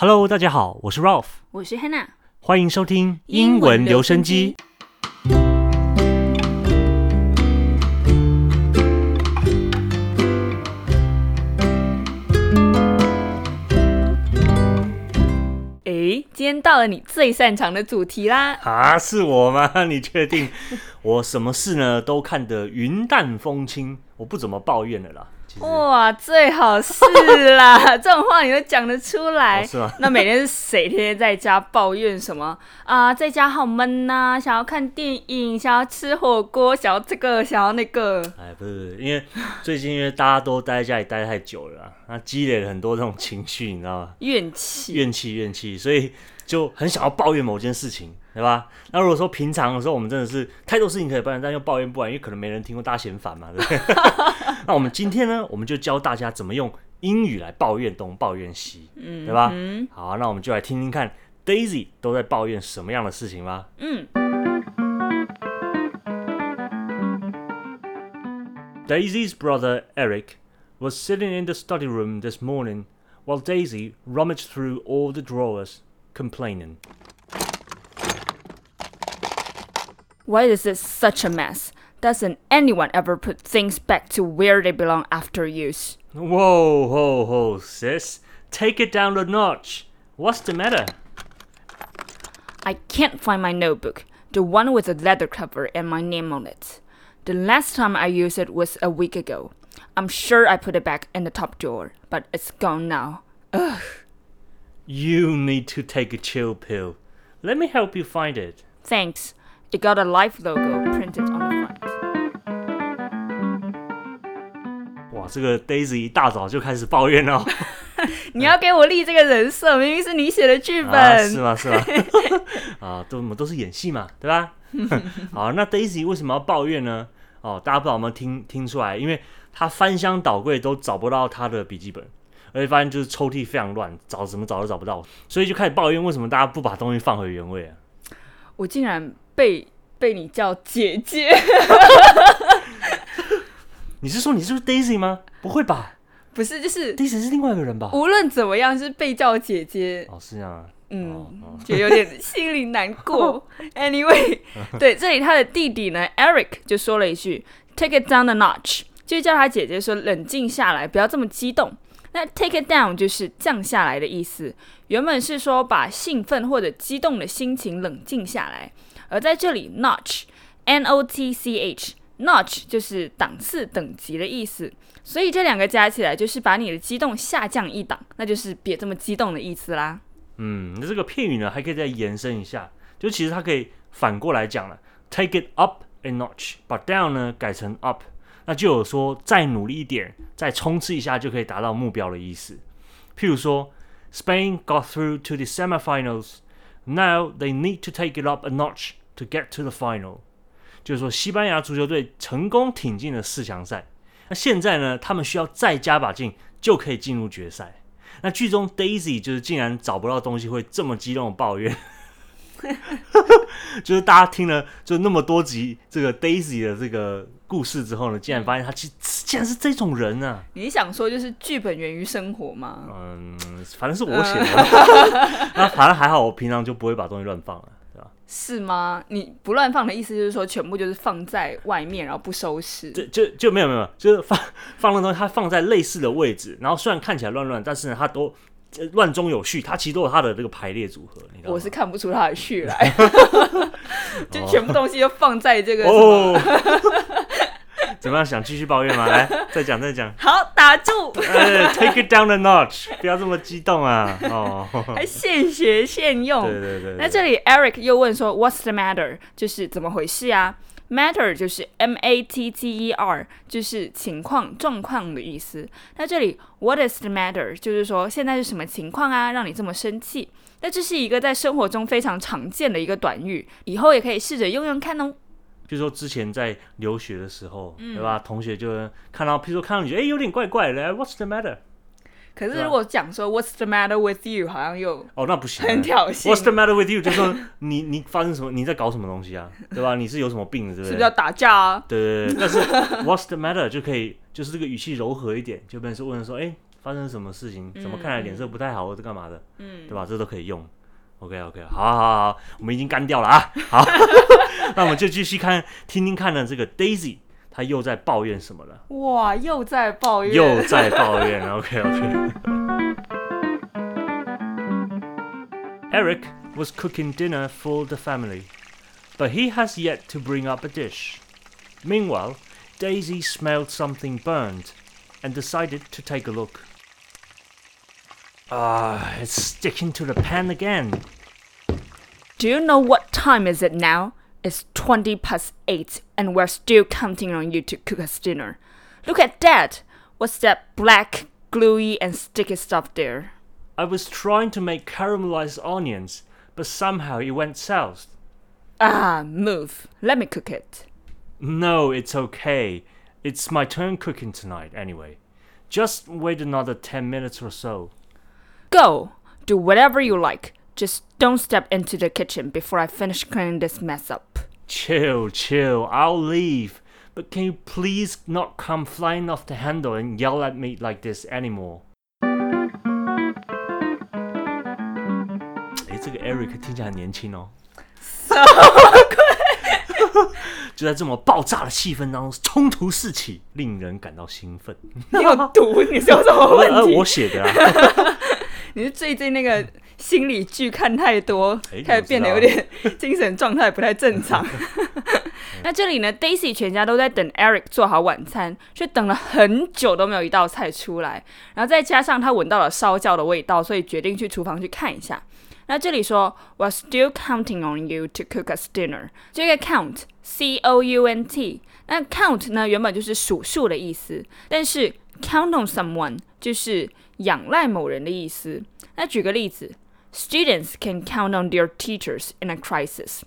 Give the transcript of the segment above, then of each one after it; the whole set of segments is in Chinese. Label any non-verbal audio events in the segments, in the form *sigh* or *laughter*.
Hello，大家好，我是 Ralph，我是 Hannah。欢迎收听英文留声机。诶，今天到了你最擅长的主题啦！啊，是我吗？*laughs* 你确定？我什么事呢都看得云淡风轻，我不怎么抱怨的啦。哇，最好是啦，*laughs* 这种话你都讲得出来。哦是吗 *laughs* 那每天是谁天天在家抱怨什么啊？在家好闷呐、想要看电影，想要吃火锅，想要这个，想要那个。哎，不是，因为最近因为大家都待在家里待太久了啊，那积累了很多这种情绪，你知道吗？怨气，怨气怨气，所以就很想要抱怨某件事情，对吧？那如果说平常的时候，我们真的是太多事情可以抱怨，但又抱怨不完，因为可能没人听过，大家嫌烦嘛，对不对？那我们今天呢，我们就教大家怎么用英语来抱怨东抱怨西，嗯对吧？嗯好，那我们就来听听看 Daisy 都在抱怨什么样的事情吧。嗯 Daisy's brother Eric was sitting in the study room this morning while Daisy rummaged through all the drawers, complaining. Why is this such a mess? Doesn't anyone ever put things back to where they belong after use? Whoa, ho, ho, sis. Take it down a notch. What's the matter? I can't find my notebook, the one with the leather cover and my name on it. The last time I used it was a week ago. I'm sure I put it back in the top drawer, but it's gone now. Ugh. You need to take a chill pill. Let me help you find it. Thanks. It got a life logo printed on the front. 哇，这个 Daisy 一大早就开始抱怨了、*laughs* 你要给我立这个人设，明明是你写的剧 *laughs* 啊，本。是吗？是吗？*laughs* 啊，都我们都是演戏嘛，对吧？好，那 Daisy 为什么要抱怨呢？哦，大家不知道有没有听听出来？因为他翻箱倒柜都找不到他的笔记本，而且发现就是抽屉非常乱，找怎么找都找不到，所以就开始抱怨为什么大家不把东西放回原位啊？我竟然被被你叫姐姐，*laughs* 你是说你是不是 Daisy 吗？不会吧不是，就是？Daisy 是另外一个人吧？无论怎么样是被叫姐姐，哦，是这样啊。嗯，哦哦觉得有点心里难过。*laughs* Anyway，对，这里他的弟弟呢，Eric 就说了一句 “Take it down a notch”，就叫他姐姐说冷静下来，不要这么激动。那 “take it down” 就是降下来的意思，原本是说把兴奋或者激动的心情冷静下来，而在这里 “notch”，N O T C H，notch 就是档次、等级的意思。所以这两个加起来就是把你的激动下降一档，那就是别这么激动的意思啦。嗯，那这个片语呢，还可以再延伸一下，就其实它可以反过来讲了，take it up a notch，把 down 呢改成 up，那就有说再努力一点，再冲刺一下就可以达到目标的意思。譬如说，Spain got through to the semifinals，now they need to take it up a notch to get to the final。就是说，西班牙足球队成功挺进了四强赛，那现在呢，他们需要再加把劲，就可以进入决赛。那剧中 Daisy 就是竟然找不到东西会这么激动抱怨，*laughs* 就是大家听了就那么多集这个 Daisy 的这个故事之后呢，竟然发现他其实竟然是这种人啊，你想说就是剧本源于生活吗？嗯，反正是我写的，*laughs* 那反正还好，我平常就不会把东西乱放了，对吧？是吗？你不乱放的意思就是说全部就是放在外面，然后不收拾。就就就没有没有，就是放 *laughs* 放的东西，它放在类似的位置，然后虽然看起来乱乱，但是呢，它都呃乱中有序，它其实都有它的这个排列组合，你知道吗？我是看不出它的序来，*laughs* 就全部东西都放在这个。哦，*laughs* 怎么样？想继续抱怨吗？来，*laughs* 再讲再讲。好，打住，呃，take it down a notch，不要这么激动啊！哦，*laughs* 还现学现用。对对对，那这里 Eric 又问说，What's the matter？就是怎么回事啊？Matter 就是 M A T T E R，就是情况、状况的意思。那这里 What is the matter？就是说现在是什么情况啊，让你这么生气？那这是一个在生活中非常常见的一个短语，以后也可以试着用用看哦。比如说之前在留学的时候，嗯对吧？同学就看到，譬如说看到你觉得哎有点怪怪的哎，What's the matter？可是如果讲说 What's the matter with you，好像又哦，那不行啊，很挑衅 What's the matter with you？就说 *laughs* 你你发生什么？你在搞什么东西啊？对吧？你是有什么病，对不对？是不是要打架啊？对对对，但是 What's the matter 就可以，就是这个语气柔和一点，就变成是问说，哎，发生什么事情，怎么嗯看来脸色不太好或者干嘛的，嗯对吧？这都可以用。OK OK，好好好好，我们已经干掉了啊。好，*laughs* *laughs* 那我们就继续看，听听看呢，这个 Daisy 她又在抱怨什么了？哇，又在抱怨，又在抱怨。OK OK。Eric *laughs* was cooking dinner for the family, but he has yet to bring up a dish. Meanwhile, Daisy smelled something burned and decided to take a look. Ah, it's sticking to the pan again. Do you know what time is it now? It's 20 past 8 and we're still counting on you to cook us dinner. Look at that! What's that black, gluey and sticky stuff there? I was trying to make caramelized onions, but somehow it went south. Ah, move. Let me cook it. No, it's okay. It's my turn cooking tonight, anyway. Just wait another 10 minutes or so. Go! Do whatever you like. Just don't step into the kitchen before I finish cleaning this mess up. Chill, chill, I'll leave. But can you please not come flying off the handle and yell at me like this anymore? 哎，这个 Eric 听起来很年轻哦。就在这么爆炸的气氛当中，冲突四起，令人感到兴奋。你有毒？你是有什么呃，问题？我写的啊。 *laughs* *laughs* 你是最近那个心理剧看太多哎，开始变得有点 *laughs* 精神状态不太正常。*laughs* 那这里呢，Daisy 全家都在等 Eric 做好晚餐，却等了很久都没有一道菜出来。然后再加上他闻到了烧焦的味道，所以决定去厨房去看一下。那这里说，was still counting on you to cook us dinner。这个 count C O U N T，那 count 呢原本就是数数的意思，但是 count on someone 就是仰赖某人的意思。那举个例子，Students can count on their teachers in a crisis。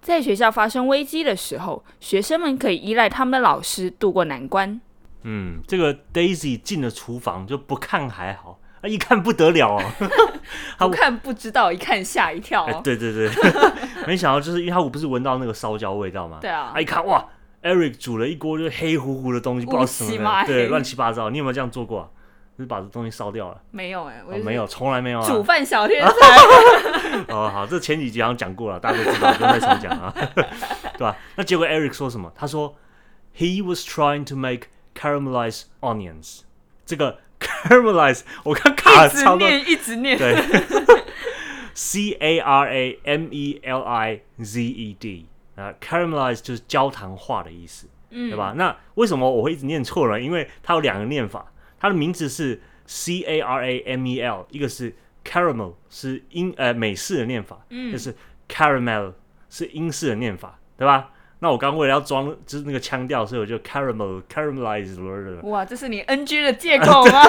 在学校发生危机的时候，学生们可以依赖他们的老师渡过难关。嗯，这个 Daisy 进了厨房就不看还好，啊，一看不得了哦。*laughs* 他不看不知道，一看吓一跳。对对对，*laughs* 没想到就是因为他不是闻到那个烧焦味道吗，对啊他一看哇，Eric 煮了一锅就是黑乎乎的东西，不知道什么对，乱七八糟。你有没有这样做过、啊？就是把这东西烧掉了？没有哎、我哦，没有，从来没有啊。煮饭小天 *laughs* 才。*laughs* 哦，好，这前几集好像讲过了，大家都知道，不用再重讲啊，*laughs* 对吧？那结果 Eric 说什么？他说 He was trying to make caramelized onions。这个 caramelize 我看卡了一直超多，念，一直念。对，C A R A M E L I Z E D 啊，caramelize 就是焦糖化的意思，嗯对吧？那为什么我会一直念错呢？因为它有两个念法，它的名字是 C A R A M E L，一个是 caramel 是英呃美式的念法，嗯就是 caramel 是英式的念法，对吧？那我刚刚为了要装就是那个腔调，所以我就 caramel caramelized。哇，这是你 NG 的借口吗？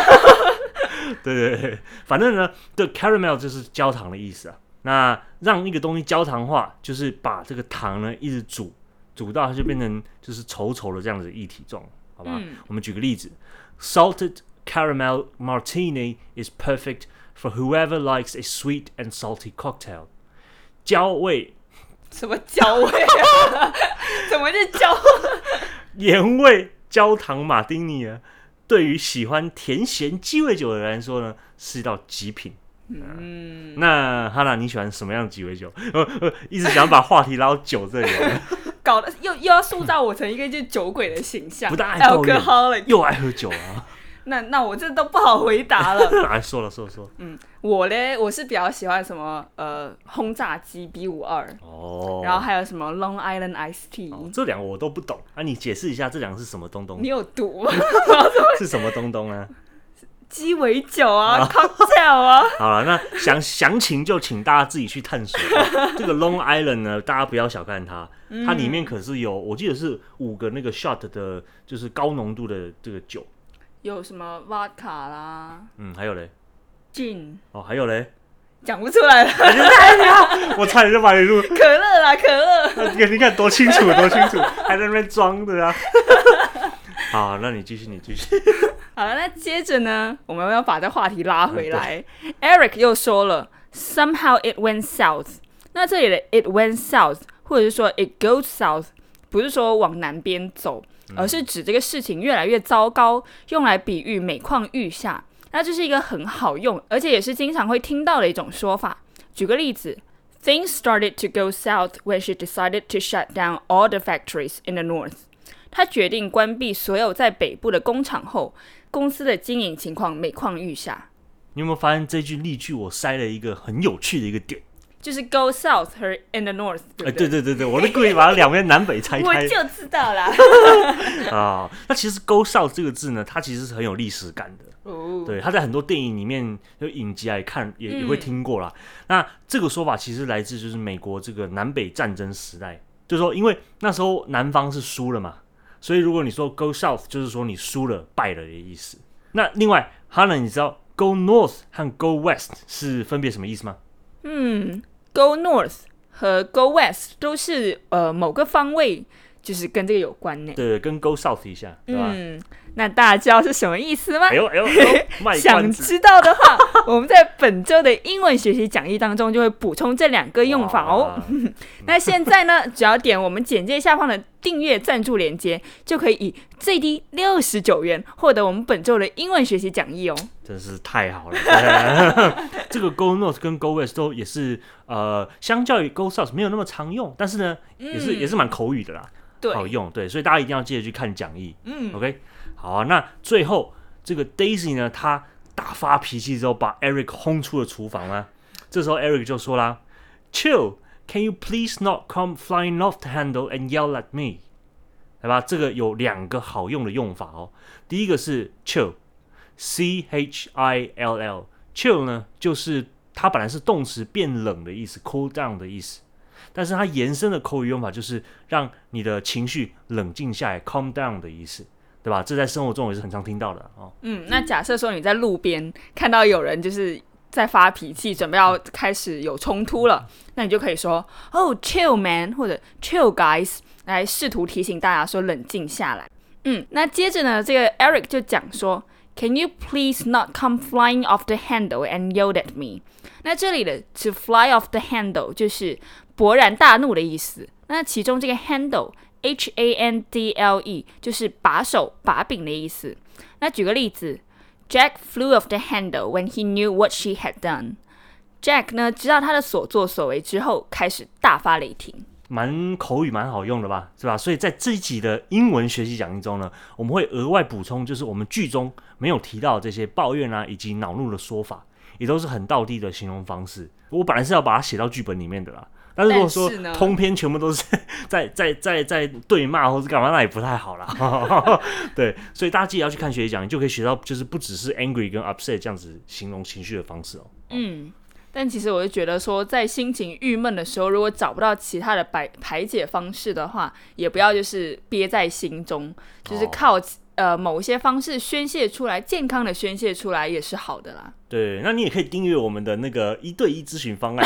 *laughs* 对对对，反正呢，这 caramel 就是焦糖的意思啊。那让一个东西焦糖化，就是把这个糖呢一直煮，煮到它就变成就是稠稠的这样子的液体状，好吧？嗯我们举个例子，salted caramel martini is perfect for whoever likes a sweet and salty cocktail。焦味、什么焦味啊？*laughs* 怎么是焦？盐味焦糖马丁尼啊，对于喜欢甜咸鸡尾酒的人来说呢，是一道极品。嗯，那哈娜，你喜欢什么样的鸡尾酒？呃呃，一直想把话题拉到酒这里来，*laughs* 搞得又又要塑造我成一个就酒鬼的形象，不但爱抱怨。又爱喝酒啊！那那我这都不好回答了。*laughs* 来说了说了说，嗯我嘞，我是比较喜欢什么呃轰炸机 B 五二，哦，然后还有什么 Long Island Ice Tea。哦这两个我都不懂啊，你解释一下这两个是什么东东你？有毒吗？*laughs* *laughs* 是什么东东啊？鸡尾酒啊，cocktail 啊，好了，那详详情就请大家自己去探索。哦这个 Long Island 呢，大家不要小看它，它里面可是有，我记得是五个那个 shot 的，就是高浓度的这个酒。有什么 vodka 啦嗯，还有嘞，，gin，哦，还有嘞，讲不出来了，我差点就把你录，*laughs* 可乐啦，可乐。你看你看多清楚多清楚，还在那边装的啊。*laughs* 好，那你继续，你继续。*laughs* 好了，那接着呢，我们要把这话题拉回来。Eric 又说了，somehow it went south。那这里的 it went south，或者是说 it goes south，不是说往南边走，而是指这个事情越来越糟糕，用来比喻每况愈下。那这是一个很好用，而且也是经常会听到的一种说法。举个例子，Things started to go south when she decided to shut down all the factories in the north。她决定关闭所有在北部的工厂后，公司的经营情况每况愈下。你有没有发现这句例句我塞了一个很有趣的一个点？就是 go south 和 in the north，哎，对对对对，我是故意把它两边南北拆开。*laughs* 我就知道啦。*laughs* 啊，那其实 go south 这个字呢，它其实是很有历史感的。哦，对，它在很多电影里面有影集来看，也也会听过啦。那这个说法其实来自就是美国这个南北战争时代，就是说因为那时候南方是输了嘛，所以如果你说 go south，就是说你输了、败了的意思。那另外，哈呢，你知道 go north 和 go west 是分别什么意思吗？嗯，Go North 和 Go West 都是呃某个方位，就是跟这个有关呢。对，跟 Go South 一下，对吧？嗯，那大家知道是什么意思吗？哎呦哎呦，*laughs* 想知道的话，*laughs* 我们在本周的英文学习讲义当中就会补充这两个用法哦。*laughs* 那现在呢，只要点我们简介下方的订阅赞助链接，就可以以最低六十九元获得我们本周的英文学习讲义哦。真是太好了！*laughs* 这个 Go North 跟 Go West 都也是呃，相较于 Go South 没有那么常用，但是呢，也是也是蛮口语的啦，好用。对，所以大家一定要记得去看讲义。嗯，OK，好啊。那最后这个 Daisy 呢，他大发脾气之后，把 Eric 轰出了厨房啊。这时候 Eric 就说啦 Can you please not come flying off the handle and yell at me？” 来吧，这个有两个好用的用法哦。第一个是 Chill。C H I L L，chill 呢，就是它本来是动词变冷的意思，cool down 的意思，但是它延伸的口语用法就是让你的情绪冷静下来，calm down 的意思，对吧？这在生活中也是很常听到的哦。嗯，那假设说你在路边看到有人就是在发脾气，准备要开始有冲突了，那你就可以说，Oh chill man，或者 chill guys，来试图提醒大家说冷静下来。嗯，那接着呢，这个 Eric 就讲说。Can you please not come flying off the handle and yell at me？那这里的 to fly off the handle 就是勃然大怒的意思。那其中这个 handle H A N D L E 就是把手、把柄的意思。那举个例子，Jack flew off the handle when he knew what she had done。Jack 呢，知道他的所作所为之后，开始大发雷霆。蛮口语蛮好用的吧，是吧？所以在这一集的英文学习讲义中呢，我们会额外补充，就是我们剧中没有提到这些抱怨啊，以及恼怒的说法，也都是很道地的形容方式。我本来是要把它写到剧本里面的啦，但是如果说通篇全部都是 *laughs* 在在在在对骂或是干嘛，那也不太好啦。*laughs* 对，所以大家记得要去看学习讲你，就可以学到，就是不只是 angry 跟 upset 这样子形容情绪的方式哦。嗯。但其实我就觉得说，在心情郁闷的时候，如果找不到其他的排排解方式的话，也不要就是憋在心中，就是靠呃某些方式宣泄出来，健康的宣泄出来也是好的啦。对，那你也可以订阅我们的那个一对一咨询方案，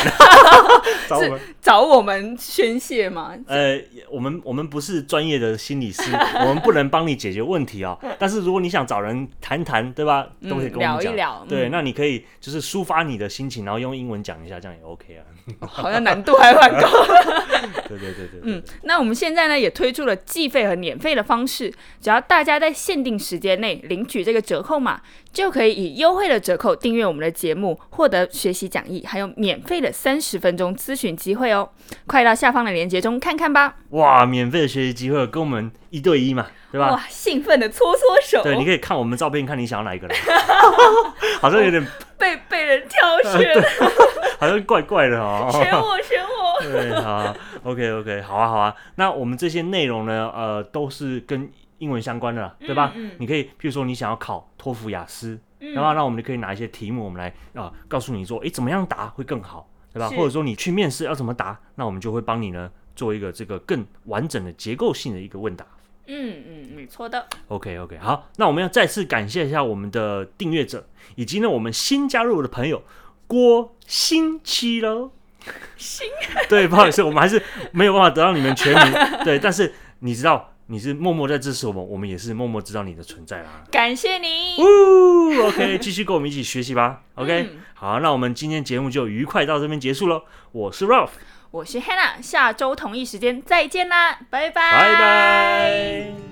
*laughs* 找我们找我们宣泄吗？呃，我们我们不是专业的心理师，我们不能帮你解决问题啊。但是如果你想找人谈谈，对吧？都可以跟我们讲。对，那你可以就是抒发你的心情，然后用英文讲一下，这样也 OK 啊。*laughs* 好像难度还蛮高。*laughs* 对对对对。嗯，那我们现在呢也推出了计费和免费的方式，只要大家在限定时间内领取这个折扣码，就可以以优惠的折扣订。订阅我们的节目，获得学习讲义，还有免费的三十分钟咨询机会哦！快到下方的链接中看看吧。哇，免费的学习机会，跟我们一对一嘛，对吧？哇，兴奋的搓搓手。对，你可以看我们照片，看你想要哪一个人。*laughs* 好像有点被被人挑选，*laughs* 好像怪怪的哦。选我，选我。*laughs* 对，好，OK OK，好啊好啊。那我们这些内容呢，呃，都是跟英文相关的，对吧？你可以，譬如说你想要考托福、雅思。然后，那我们就可以拿一些题目，我们来啊，告诉你说，诶，怎么样答会更好，对吧？或者说你去面试要怎么答，那我们就会帮你呢做一个这个更完整的结构性的一个问答。嗯嗯，没错的。OK OK，好，那我们要再次感谢一下我们的订阅者，以及呢我们新加入的朋友郭新七喽。新？*laughs* 对，不好意思，我们还是没有办法得到你们全名。对，但是你知道。你是默默在支持我们，我们也是默默知道你的存在啦。感谢你。OK，*laughs* 继续跟我们一起学习吧。OK，好，那我们今天节目就愉快到这边结束喽。我是 Ralph，我是 Hannah，下周同一时间再见啦，拜拜。拜拜。